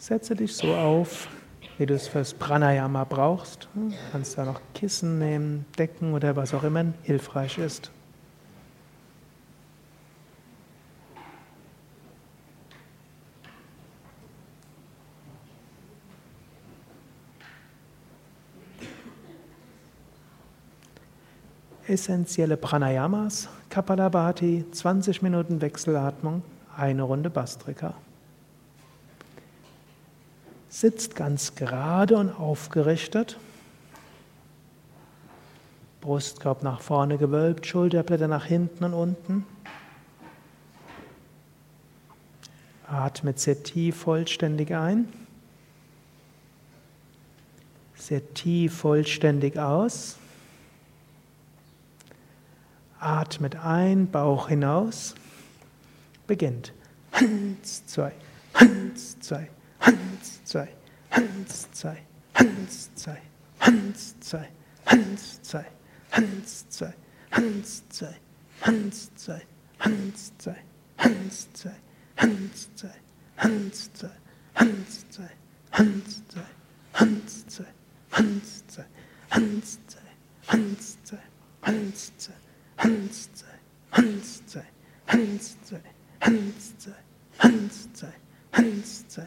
Setze dich so auf, wie du es fürs Pranayama brauchst. Du kannst da noch Kissen nehmen, Decken oder was auch immer hilfreich ist. essentielle Pranayamas, Kapalabhati, 20 Minuten Wechselatmung, eine Runde Bastrika. Sitzt ganz gerade und aufgerichtet. Brustkorb nach vorne gewölbt, Schulterblätter nach hinten und unten. Atmet sehr tief vollständig ein. Sehr tief vollständig aus. Atmet ein, Bauch hinaus. Beginnt. Eins, zwei, eins, zwei, eins, zwei, eins, zwei, eins, zwei, eins, zwei, eins, zwei, eins, zwei, eins, zwei, eins, zwei, eins, zwei, eins, zwei, eins, zwei, eins, zwei, eins, zwei, eins, zwei, eins, zwei, eins, zwei, eins, zwei, eins, zwei, eins, zwei, Hans sei, Hans sei, Hans sei, Hans sei, Hans sei, Hans sei,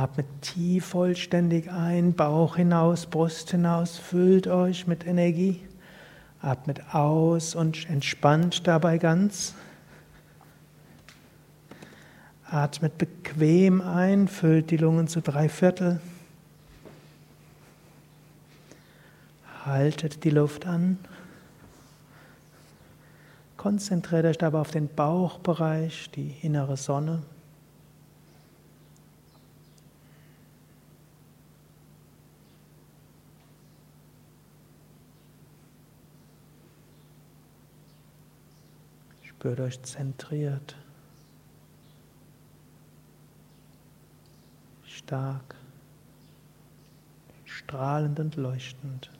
Atmet tief vollständig ein, Bauch hinaus, Brust hinaus, füllt euch mit Energie. Atmet aus und entspannt dabei ganz. Atmet bequem ein, füllt die Lungen zu drei Viertel. Haltet die Luft an. Konzentriert euch dabei auf den Bauchbereich, die innere Sonne. Spürt euch zentriert, stark, strahlend und leuchtend.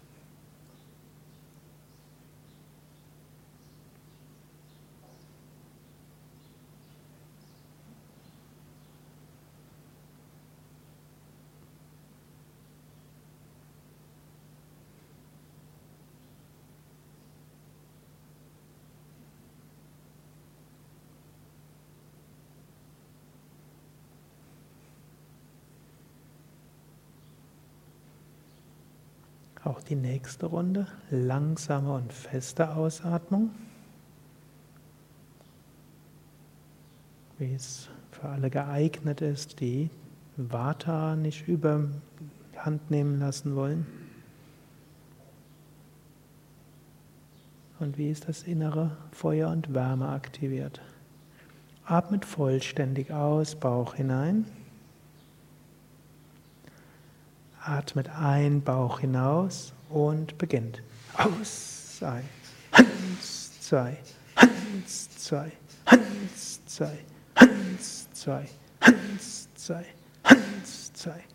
Auch die nächste Runde, langsame und feste Ausatmung, wie es für alle geeignet ist, die Vata nicht überhand nehmen lassen wollen. Und wie ist das innere Feuer und Wärme aktiviert? Atmet vollständig aus, Bauch hinein. Atmet ein, Bauch hinaus und beginnt. Aus. Sei, Hans sei, Hans sei, Hans sei, Hans sei, Hans sei, Hans sei.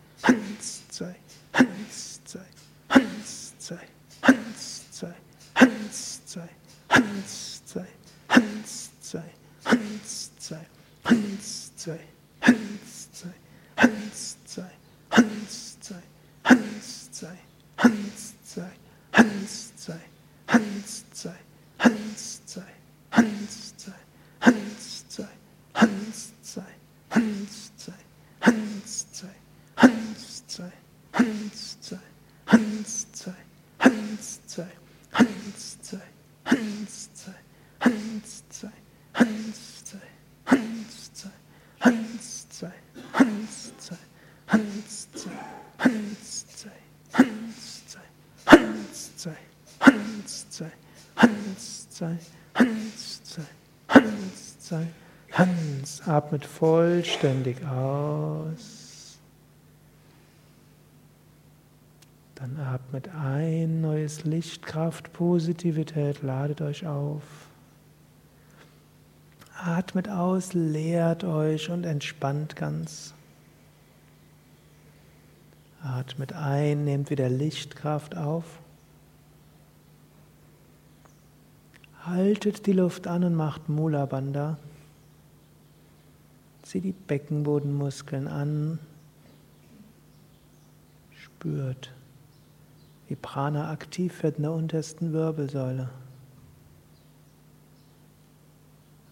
Hans zwei, Hans Hanszei, Hanszei, Hanszei, Hanszei, Hanszei. Atmet vollständig aus. Dann atmet ein, neues Licht, Kraft, Positivität, ladet euch auf. Atmet aus, leert euch und entspannt ganz. Atmet ein, nehmt wieder Lichtkraft auf. Haltet die Luft an und macht Mula Bandha. Zieht die Beckenbodenmuskeln an. Spürt, wie Prana aktiv wird in der untersten Wirbelsäule.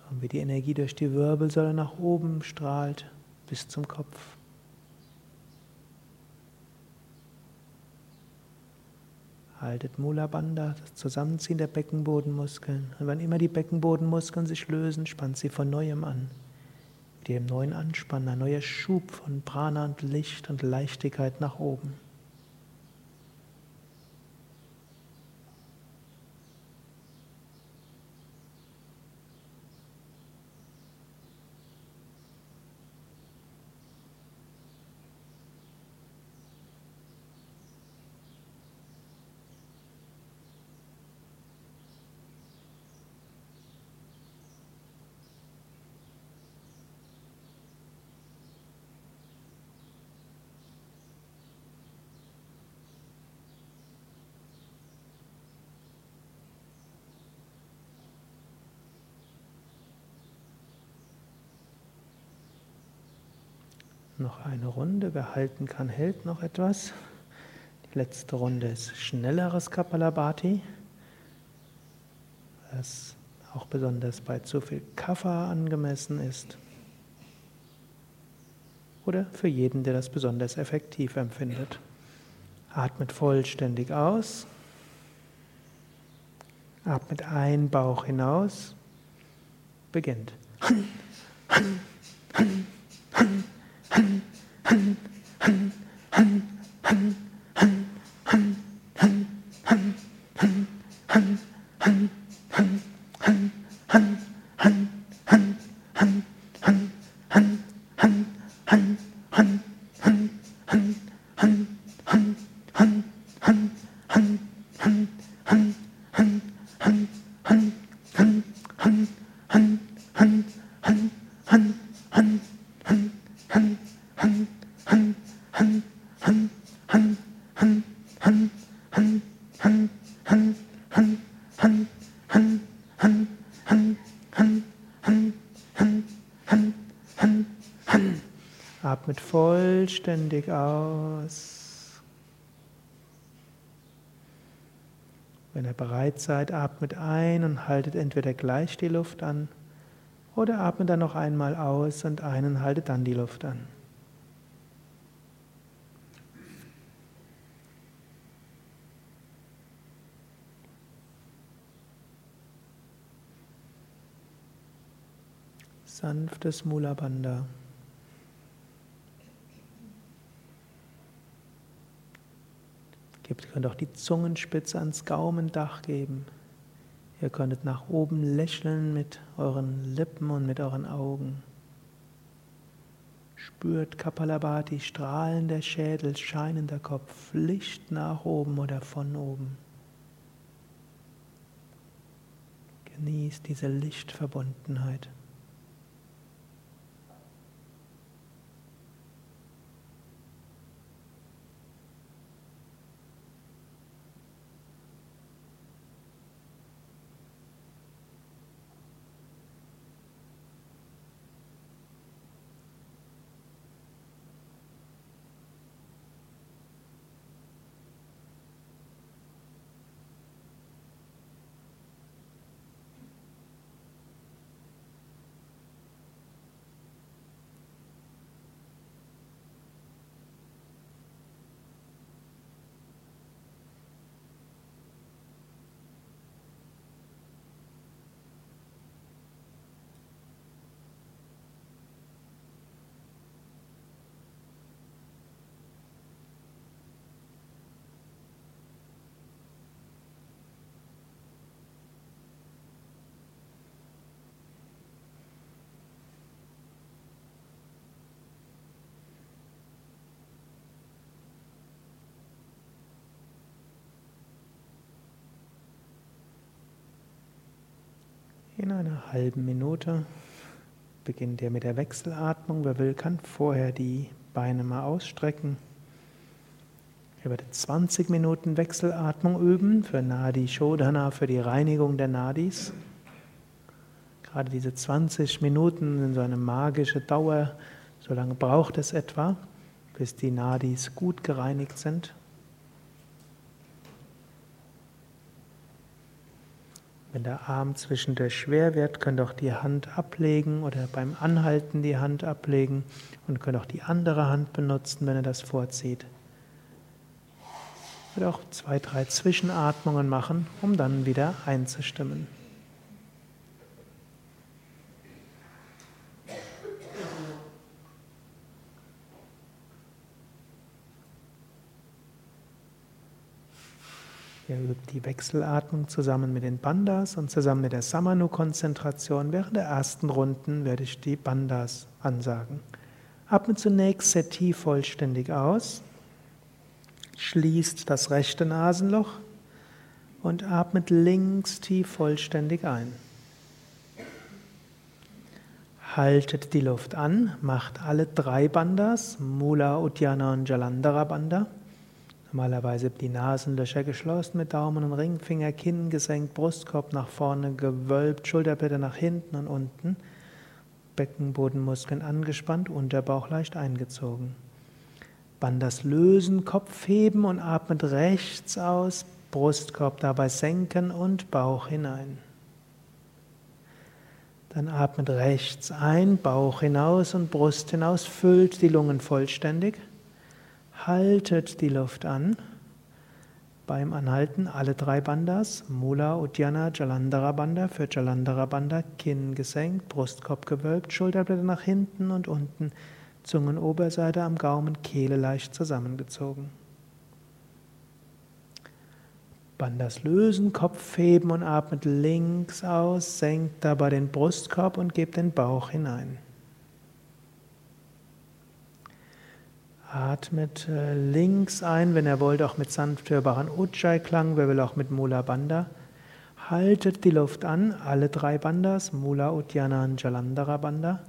Und wie die Energie durch die Wirbelsäule nach oben strahlt bis zum Kopf. Haltet Mula Bandha, das Zusammenziehen der Beckenbodenmuskeln. Und wann immer die Beckenbodenmuskeln sich lösen, spannt sie von neuem an. Mit dem neuen Anspannen, ein neuer Schub von Prana und Licht und Leichtigkeit nach oben. Noch eine Runde. Wer halten kann, hält noch etwas. Die letzte Runde ist schnelleres Kapalabhati, das auch besonders bei zu viel Kapha angemessen ist. Oder für jeden, der das besonders effektiv empfindet. Atmet vollständig aus. Atmet ein, Bauch hinaus. Beginnt. Atmet vollständig aus. Wenn ihr bereit seid, atmet ein und haltet entweder gleich die Luft an oder atmet dann noch einmal aus und ein und haltet dann die Luft an. Sanftes Mula Bandha. Ihr könnt auch die Zungenspitze ans Gaumendach geben. Ihr könntet nach oben lächeln mit euren Lippen und mit euren Augen. Spürt Kapalabhati, strahlender Schädel, scheinender Kopf, Licht nach oben oder von oben. Genießt diese Lichtverbundenheit. In einer halben Minute beginnt ihr mit der Wechselatmung. Wer will, kann vorher die Beine mal ausstrecken. Ihr werdet 20 Minuten Wechselatmung üben für Nadi Shodhana, für die Reinigung der Nadis. Gerade diese 20 Minuten sind so eine magische Dauer. So lange braucht es etwa, bis die Nadis gut gereinigt sind. Wenn der Arm zwischendurch schwer wird, könnt ihr auch die Hand ablegen oder beim Anhalten die Hand ablegen und könnt auch die andere Hand benutzen, wenn ihr das vorzieht. Oder auch zwei, drei Zwischenatmungen machen, um dann wieder einzustimmen. Die Wechselatmung zusammen mit den Bandas und zusammen mit der Samanu-Konzentration. Während der ersten Runden werde ich die Bandas ansagen. Atme zunächst sehr tief vollständig aus. Schließt das rechte Nasenloch und atmet links tief vollständig ein. Haltet die Luft an, macht alle drei Bandas, Mula, Uddiyana und Jalandhara Banda. Normalerweise die Nasenlöcher geschlossen mit Daumen und Ringfinger, Kinn gesenkt, Brustkorb nach vorne gewölbt, Schulterblätter nach hinten und unten, Beckenbodenmuskeln angespannt, Unterbauch leicht eingezogen. Bandas lösen, Kopf heben und atmet rechts aus, Brustkorb dabei senken und Bauch hinein. Dann atmet rechts ein, Bauch hinaus und Brust hinaus, füllt die Lungen vollständig. Haltet die Luft an. Beim Anhalten alle drei Bandas, Mula, Uddiyana, Jalandhara Banda, für Jalandhara Banda Kinn gesenkt, Brustkorb gewölbt, Schulterblätter nach hinten und unten, Zungenoberseite am Gaumen, Kehle leicht zusammengezogen. Bandas lösen, Kopf heben und atmet links aus, senkt dabei den Brustkorb und gebt den Bauch hinein. Atmet äh, links ein, wenn ihr wollt, auch mit sanft hörbaren Ujjayi-Klang, wer will auch mit Mula Bandha. Haltet die Luft an, alle drei Bandas, Mula, Uddiyana und Jalandhara Bandha.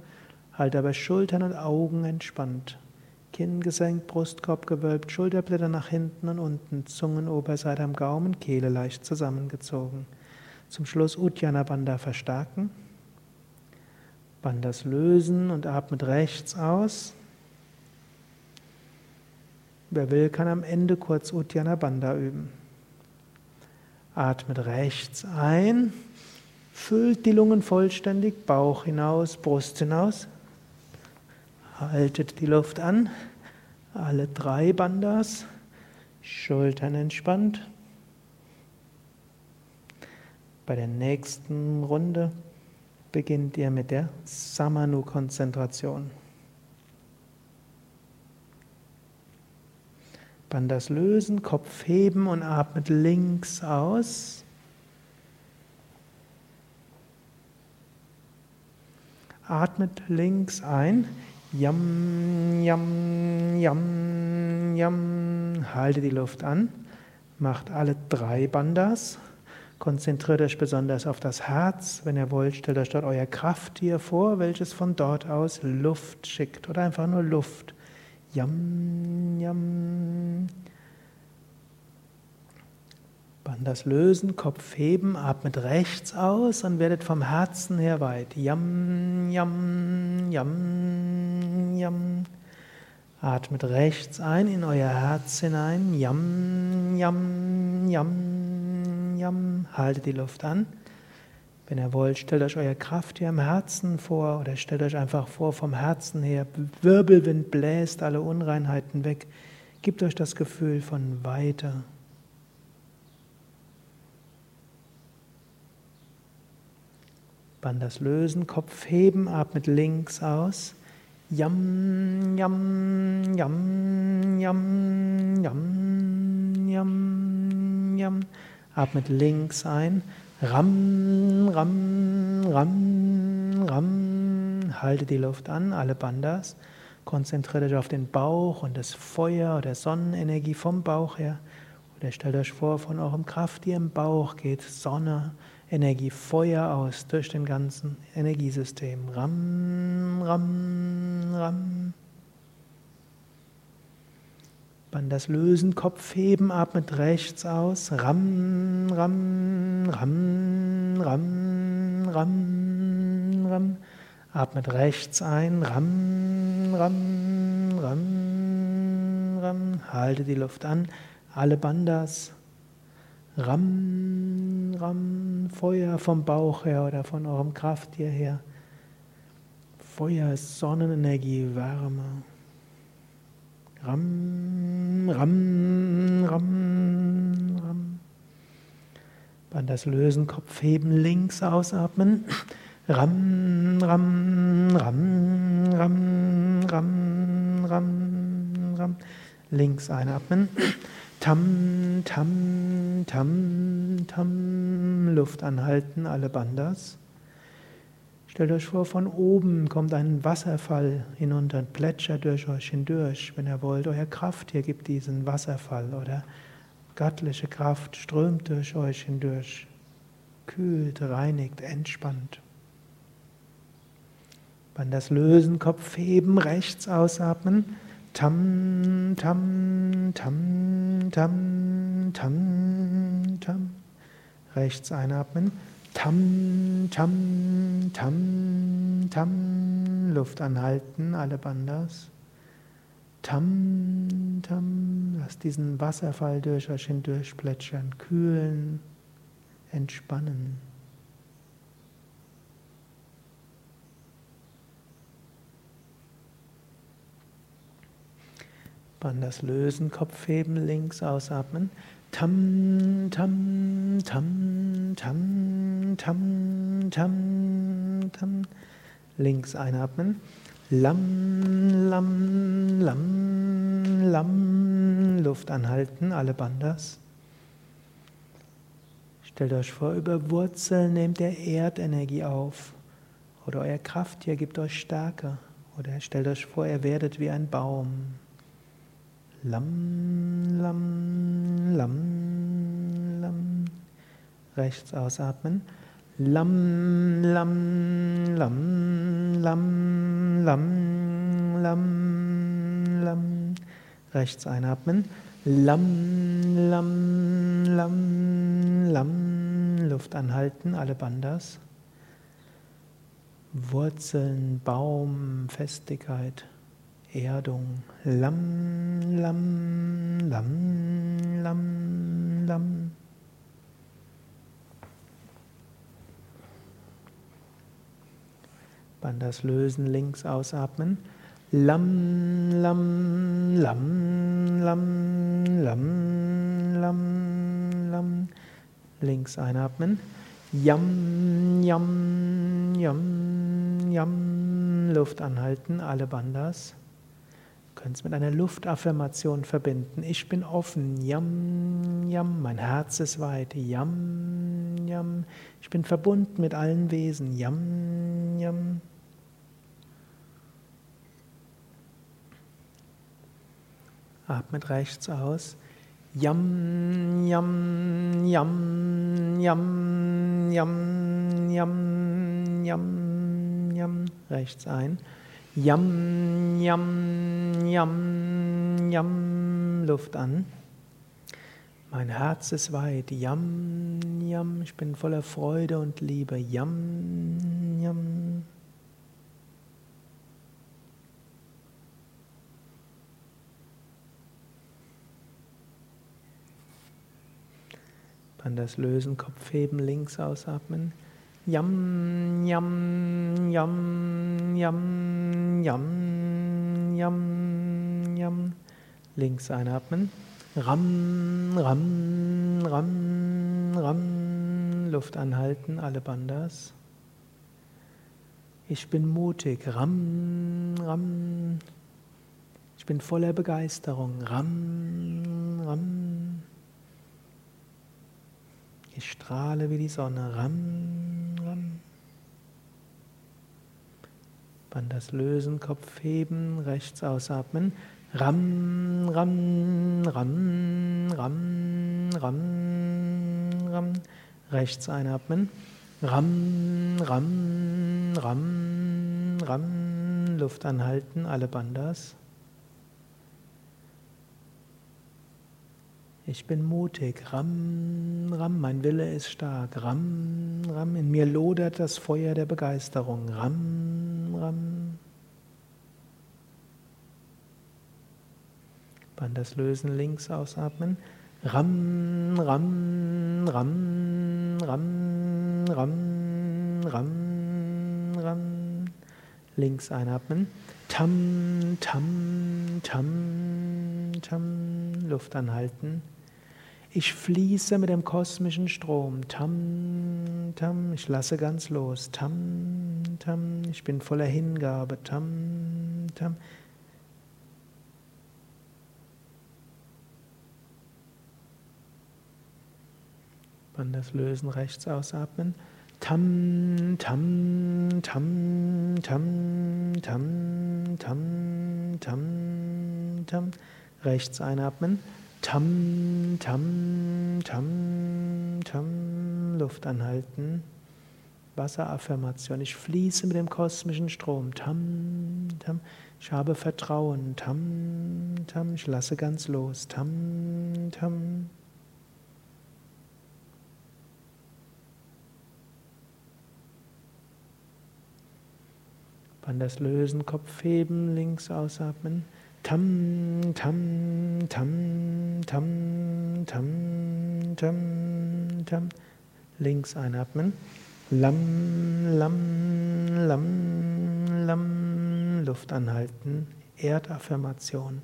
Haltet aber Schultern und Augen entspannt. Kinn gesenkt, Brustkorb gewölbt, Schulterblätter nach hinten und unten, Zungenoberseite am Gaumen, Kehle leicht zusammengezogen. Zum Schluss Uddiyana Bandha verstärken. Bandas lösen und atmet rechts aus. Wer will, kann am Ende kurz Uddiyana Bandha üben. Atmet rechts ein, füllt die Lungen vollständig, Bauch hinaus, Brust hinaus. Haltet die Luft an, alle drei Bandas, Schultern entspannt. Bei der nächsten Runde beginnt ihr mit der Samanu-Konzentration. Bandas lösen, Kopf heben und atmet links aus. Atmet links ein. Yam, yam, yam, yam. Halte die Luft an. Macht alle drei Bandas. Konzentriert euch besonders auf das Herz. Wenn ihr wollt, stellt euch dort euer Krafttier vor, welches von dort aus Luft schickt oder einfach nur Luft. Yam, yam. Bandas lösen, Kopf heben, atmet rechts aus und werdet vom Herzen her weit. Yam, yam, yam, yam. Atmet rechts ein in euer Herz hinein. Yam, yam, yam, yam. Haltet die Luft an. Wenn ihr wollt, stellt euch euer Kraft hier im Herzen vor oder stellt euch einfach vor vom Herzen her, Wirbelwind bläst alle Unreinheiten weg. Gebt euch das Gefühl von weiter. Bandas lösen, Kopf heben, atmet links aus. Yam, yam, yam, yam, yam, yam, yam. Atmet links ein. Ram, Ram, Ram, Ram. Halte die Luft an, alle Bandas. Konzentriert euch auf den Bauch und das Feuer oder Sonnenenergie vom Bauch her. Oder stellt euch vor, von eurem Kraft, die im Bauch geht, Sonne Energie Feuer aus durch den ganzen Energiesystem. Ram, ram, ram. Dann das Lösen, Kopf heben, atmet rechts aus. Ram, ram, ram, ram, ram, ram. Atmet rechts ein. Ram, ram, ram, ram. Halte die Luft an. Alle Bandas. Ram, ram. Feuer vom Bauch her oder von eurem Krafttier her. Feuer ist Sonnenenergie, Wärme. Ram, ram, ram, ram. Dann das Lösen, Kopf heben, links ausatmen. Ram, ram, ram, ram, ram, ram, ram. Links einatmen. Tam, tam, tam, tam. Luft anhalten, alle Bandas. Stellt euch vor, von oben kommt ein Wasserfall hinunter und plätschert durch euch hindurch. Wenn ihr wollt, euer Kraft hier gibt diesen Wasserfall oder göttliche Kraft strömt durch euch hindurch, kühlt, reinigt, entspannt. Dann das Lösen, Kopf heben, rechts ausatmen. Tam, tam, tam, tam, tam, tam. Rechts einatmen. Tam, tam, tam, tam. Luft anhalten, alle Bandas. Tam, tam. Lass diesen Wasserfall durch euch hindurch plätschern, kühlen, entspannen. Bandas lösen, Kopf heben, links ausatmen. Tam, tam, tam, tam, tam, tam, tam. Links einatmen. Lam, lam, lam, lam. Luft anhalten, alle Bandas. Stellt euch vor, über Wurzeln nehmt ihr Erdenergie auf. Oder euer Krafttier gibt euch Stärke. Oder stellt euch vor, ihr werdet wie ein Baum. Lam, lam, lam, lam. Rechts ausatmen. Lam, lam, lam, lam, lam, lam, lam. Rechts einatmen. Lam, lam, lam, lam. Luft anhalten, alle Bandas. Wurzeln, Baum, Festigkeit. Erdung. Lam, lam, lam, lam, lam. Bandas lösen, links ausatmen. Lam, lam, lam, lam, lam, lam, lam. Links einatmen. Yam, yam, yam, yam. Luft anhalten, alle Bandas könnt es mit einer Luftaffirmation verbinden. Ich bin offen, yam, yam, mein Herz ist weit, yam, yam. Ich bin verbunden mit allen Wesen, yam, yam. Atmet rechts aus. Yam, yam, yam, yam, yam, yam, yam, yam. Rechts ein. Yam, yam, yam, yam, Luft an. Mein Herz ist weit, yam, yam, ich bin voller Freude und Liebe, yam, yam. Dann das Lösen, Kopf heben, links ausatmen. Yam, yam, yam, yam, yam, yam, yam. Links einatmen. Ram, ram, ram, ram. Luft anhalten, alle Bandas. Ich bin mutig. Ram, ram. Ich bin voller Begeisterung. Ram, ram. Ich strahle wie die Sonne. Ram, ram. Bandas lösen, Kopf heben, rechts ausatmen. Ram, ram, ram, ram, ram, ram. Rechts einatmen. Ram, Ram, Ram, Ram. Luft anhalten, alle Bandas. Ich bin mutig. Ram, Ram, mein Wille ist stark. Ram, Ram, in mir lodert das Feuer der Begeisterung. Ram, Ram. Bandas lösen, links ausatmen. Ram, Ram, Ram, Ram, Ram, Ram, Ram. Links einatmen. Tam, tam, tam, tam. Luft anhalten. Ich fließe mit dem kosmischen Strom. Tam, tam. Ich lasse ganz los. Tam, tam. Ich bin voller Hingabe. Tam, tam. Bandas lösen, rechts ausatmen. Tam, tam, tam, tam, tam, tam, tam, tam. Rechts einatmen. Tam, tam, tam, tam. Luft anhalten. Wasseraffirmation. Ich fließe mit dem kosmischen Strom. Tam, tam. Ich habe Vertrauen. Tam, tam. Ich lasse ganz los. Tam, tam. Bandas lösen, Kopf heben, links ausatmen. Tam, tam, tam, tam, tam, tam, tam. Links einatmen. Lam, lam, lam, lam. Luft anhalten. Erdaffirmation.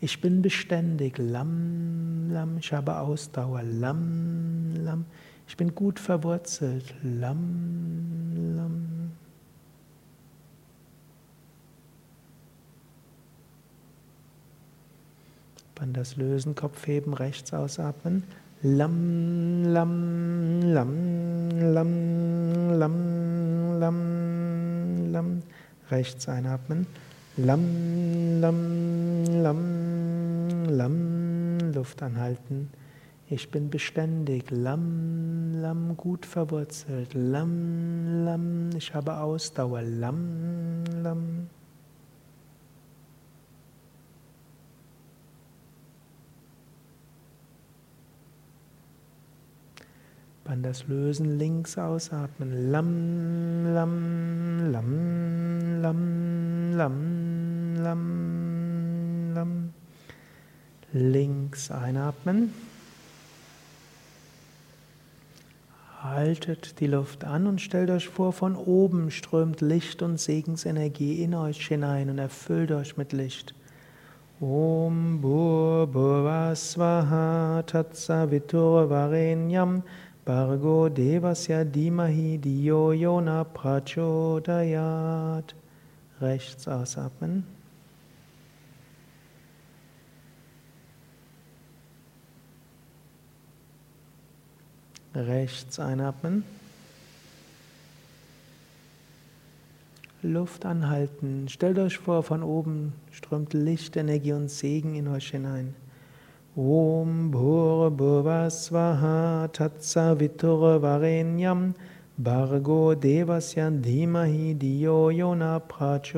Ich bin beständig. Lam, lam. Ich habe Ausdauer. Lam, lam. Ich bin gut verwurzelt. Lam, lam. Bandas lösen, Kopf heben, rechts ausatmen. Lam, lam, lam, lam, lam, lam, lam. Rechts einatmen. Lam, lam, lam, lam. Luft anhalten. Ich bin beständig. Lam, lam, gut verwurzelt. Lam, lam. Ich habe Ausdauer. Lam, lam. Bandas lösen, links ausatmen. Lam, lam, lam, lam, lam, lam, lam. Links einatmen. Haltet die Luft an und stellt euch vor, von oben strömt Licht und Segensenergie in euch hinein und erfüllt euch mit Licht. Om Bhur Bhuvasvaha Tatsavitur Varenyam Bargo Devasya Dimahi Diyo Yona Prachodayat. Rechts ausatmen. Rechts einatmen. Luft anhalten. Stellt euch vor, von oben strömt Licht, Energie und Segen in euch hinein. Om Bhurabhuvasvaha Tatsaviturvarenyam Bargo Devasya Dhimahi Diyo Yona Prachodayat.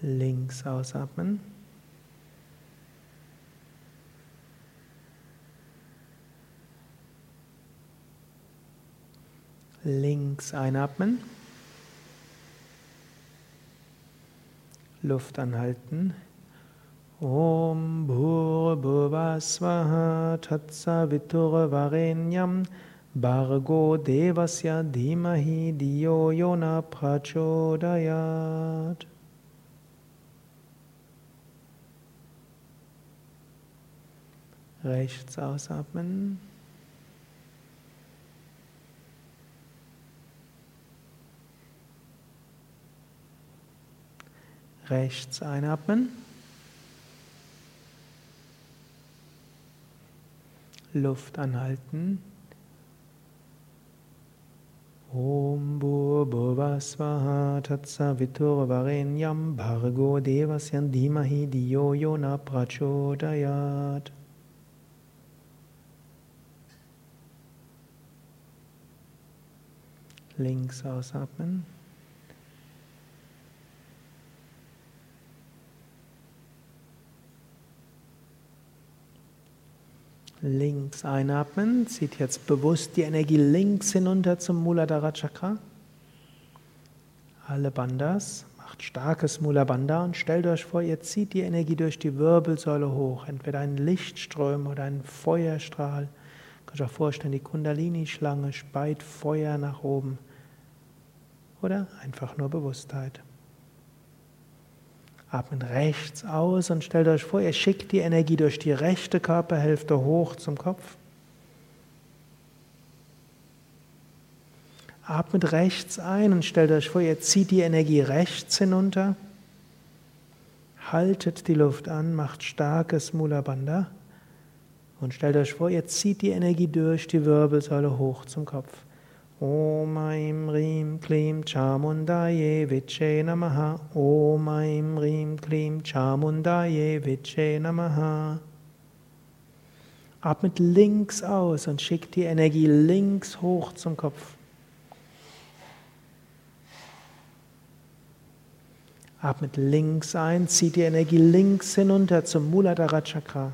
Links ausatmen. Links einatmen. Luft anhalten. Om Bhurabhuvasvaha Tatsaviturvarenyam Bargo Devasya Dhimahi Diyo Yona Prachodayat. Rechts ausatmen. rechts einatmen. Luft anhalten. Om Bhurbhuvasvaha Tatsavitur Varenyam Bhargo Devasyan Dhimahi Diyo Yona Prachodayat Links ausatmen. Links einatmen, zieht jetzt bewusst die Energie links hinunter zum Muladhara Chakra. Alle Bandas, macht starkes Mula Bandha und stellt euch vor, ihr zieht die Energie durch die Wirbelsäule hoch, entweder ein Lichtström oder ein Feuerstrahl. Ihr könnt euch auch vorstellen, die Kundalini-Schlange speit Feuer nach oben. Oder einfach nur Bewusstheit. Atmet rechts aus und stellt euch vor, ihr schickt die Energie durch die rechte Körperhälfte hoch zum Kopf. Atmet rechts ein und stellt euch vor, ihr zieht die Energie rechts hinunter. Haltet die Luft an, macht starkes Mula Bandha und stellt euch vor, ihr zieht die Energie durch die Wirbelsäule hoch zum Kopf. Om Aim Rim Klim Chamundaye Viche Namaha. Om Aim Rim Klim Chamundaye Viche Namaha. Atmet links aus und schickt die Energie links hoch zum Kopf. Atmet links ein, zieht die Energie links hinunter zum Muladhara Chakra.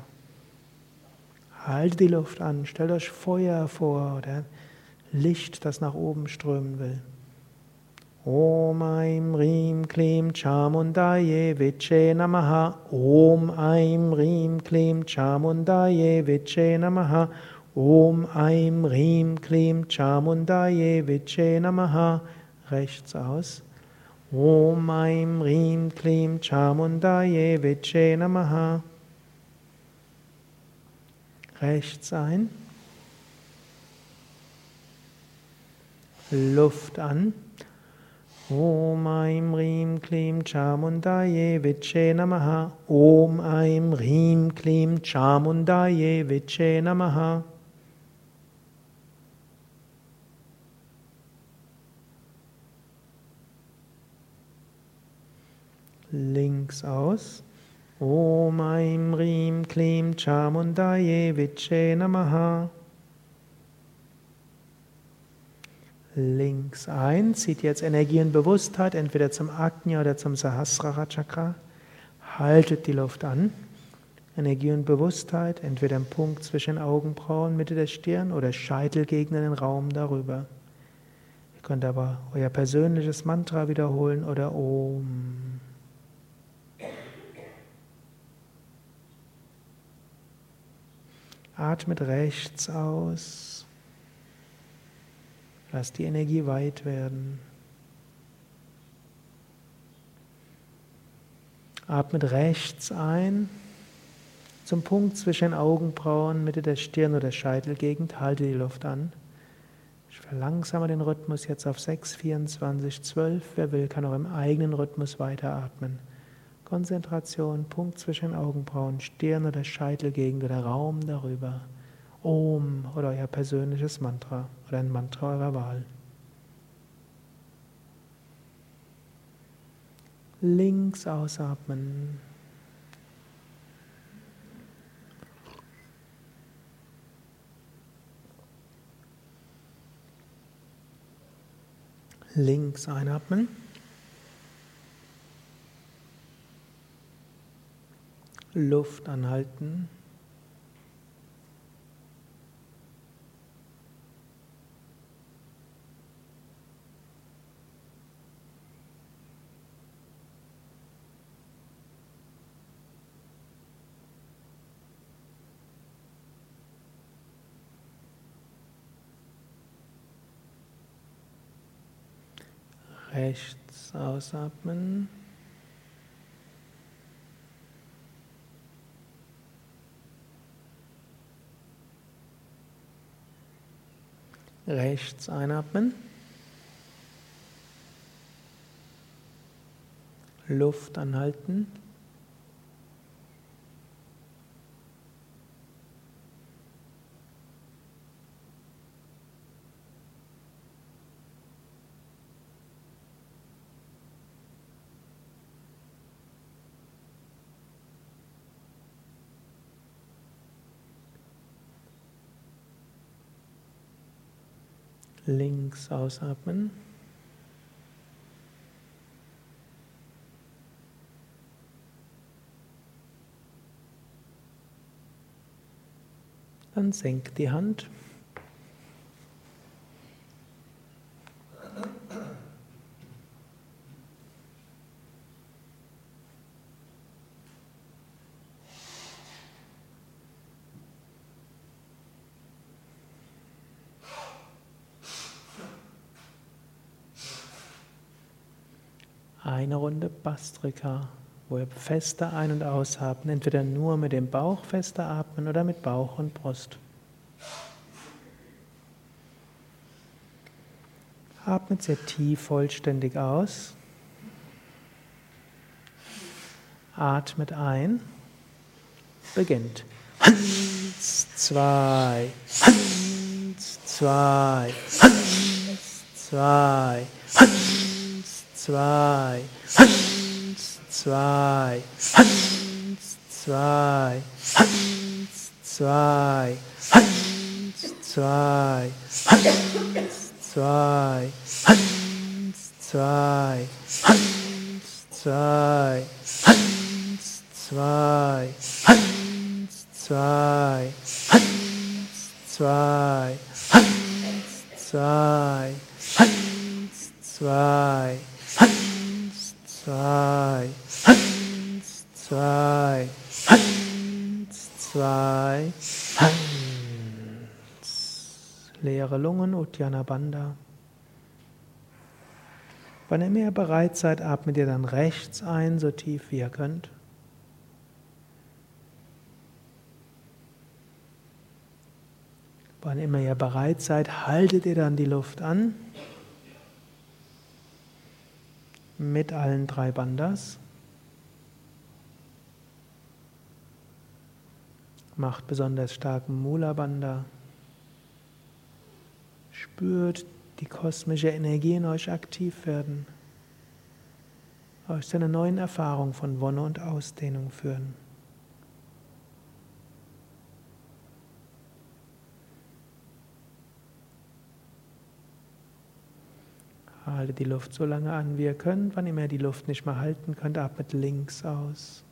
Haltet die Luft an, stellt euch Feuer vor oder Licht, das nach oben strömen will. Om Aim Rim Klim Chamundaye Viche Namaha. Om Aim Rim Klim Chamundaye Viche Namaha. Om Aim Rim Klim Chamundaye Viche Namaha. Rechts aus. Om Aim Rim Klim Chamundaye Viche Namaha. Rechts ein. Luft an. Om Aim Rim Klim Chamundaye Viche Namaha. Om Aim Rim Klim Chamundaye Viche Namaha. Links aus. Om Aim Rim Klim Chamundaye Viche Namaha. Links ein, zieht jetzt Energie und Bewusstheit entweder zum Agnya oder zum Sahasrara Chakra. Haltet die Luft an. Energie und Bewusstheit entweder im Punkt zwischen Augenbrauen, Mitte der Stirn oder Scheitelgegend in den Raum darüber. Ihr könnt aber euer persönliches Mantra wiederholen oder Om. Atmet rechts aus. Lass die Energie weit werden. Atmet rechts ein zum Punkt zwischen Augenbrauen, Mitte der Stirn oder Scheitelgegend. Halte die Luft an. Ich verlangsame den Rhythmus jetzt auf 6, 24, 12. Wer will, kann auch im eigenen Rhythmus weiteratmen. Konzentration, Punkt zwischen Augenbrauen, Stirn oder Scheitelgegend oder Raum darüber. Om oder euer persönliches Mantra oder ein Mantra eurer Wahl. Links ausatmen. Links einatmen. Luft anhalten. Rechts ausatmen. Rechts einatmen. Luft anhalten. Links ausatmen. Dann senk die Hand. Eine Runde Bastrika wo wir fester ein- und ausatmen, entweder nur mit dem Bauch fester atmen oder mit Bauch und Brust. Atmet sehr tief vollständig aus. Atmet ein. Beginnt. Hans, zwei, Hans, zwei, Hans, zwei, Hans, zwei, Hans zwei, Hans, zwei, Hans, zwei, Hans, zwei, Hans, zwei, Hans, zwei, Hans, zwei, Hans, zwei, Hans, zwei, Hans, zwei, Hans, zwei, Hans, zwei, Hans, zwei, Hans, zwei, Hans, zwei, Hans. Leere Lungen, Uddiyana Bandha. Wann ihr mehr bereit seid, atmet ihr dann rechts ein, so tief wie ihr könnt. Wann immer ihr bereit seid, haltet ihr dann die Luft an mit allen drei Bandas. Macht besonders starken Mula Bandha. Spürt die kosmische Energie in euch aktiv werden. Euch zu einer neuen Erfahrung von Wonne und Ausdehnung führen. Haltet die Luft so lange an, wie ihr könnt. Wann ihr mehr die Luft nicht mehr halten könnt, atmet links aus.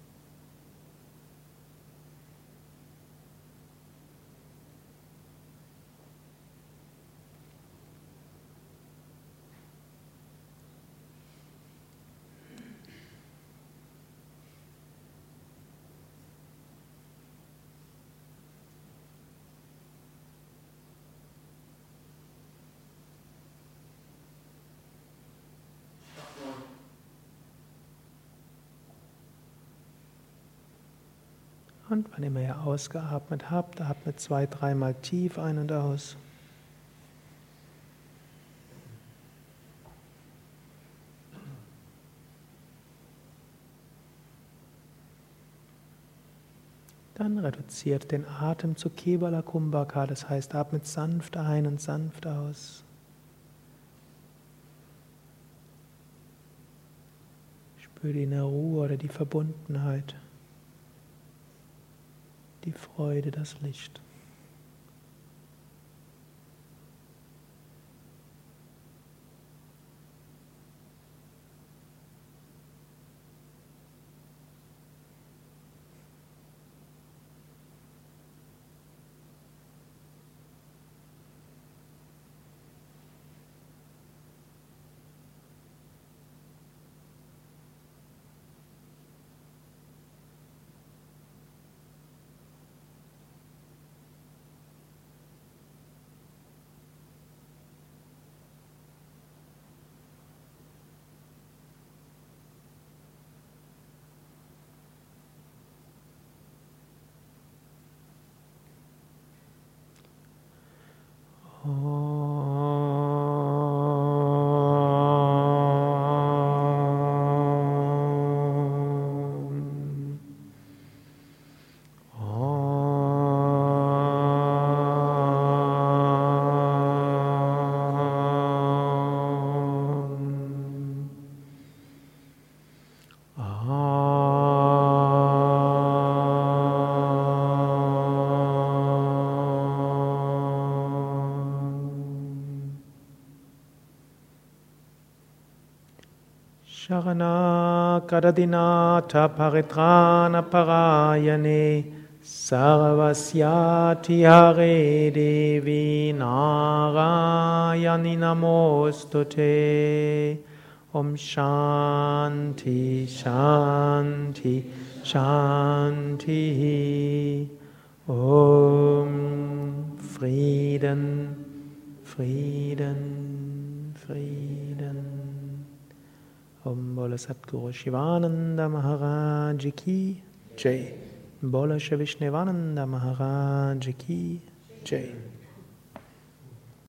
Und wann immer ihr ausgeatmet habt, atmet zwei, dreimal tief ein und aus. Dann reduziert den Atem zu Kebala Kumbhaka, das heißt, atmet sanft ein und sanft aus. Spür die innere Ruhe oder die Verbundenheit die Freude, das Licht. Sharanakadadinata Paritrana Parayane Sarvasyati Hare Devi Narayani Namostute. Om Shanti Shanti Shanti. Om Frieden Frieden Bola Satguru Shivananda Maharaj Ki. Jai. Bola Shri Vishnevananda Maharaj Ki. Jai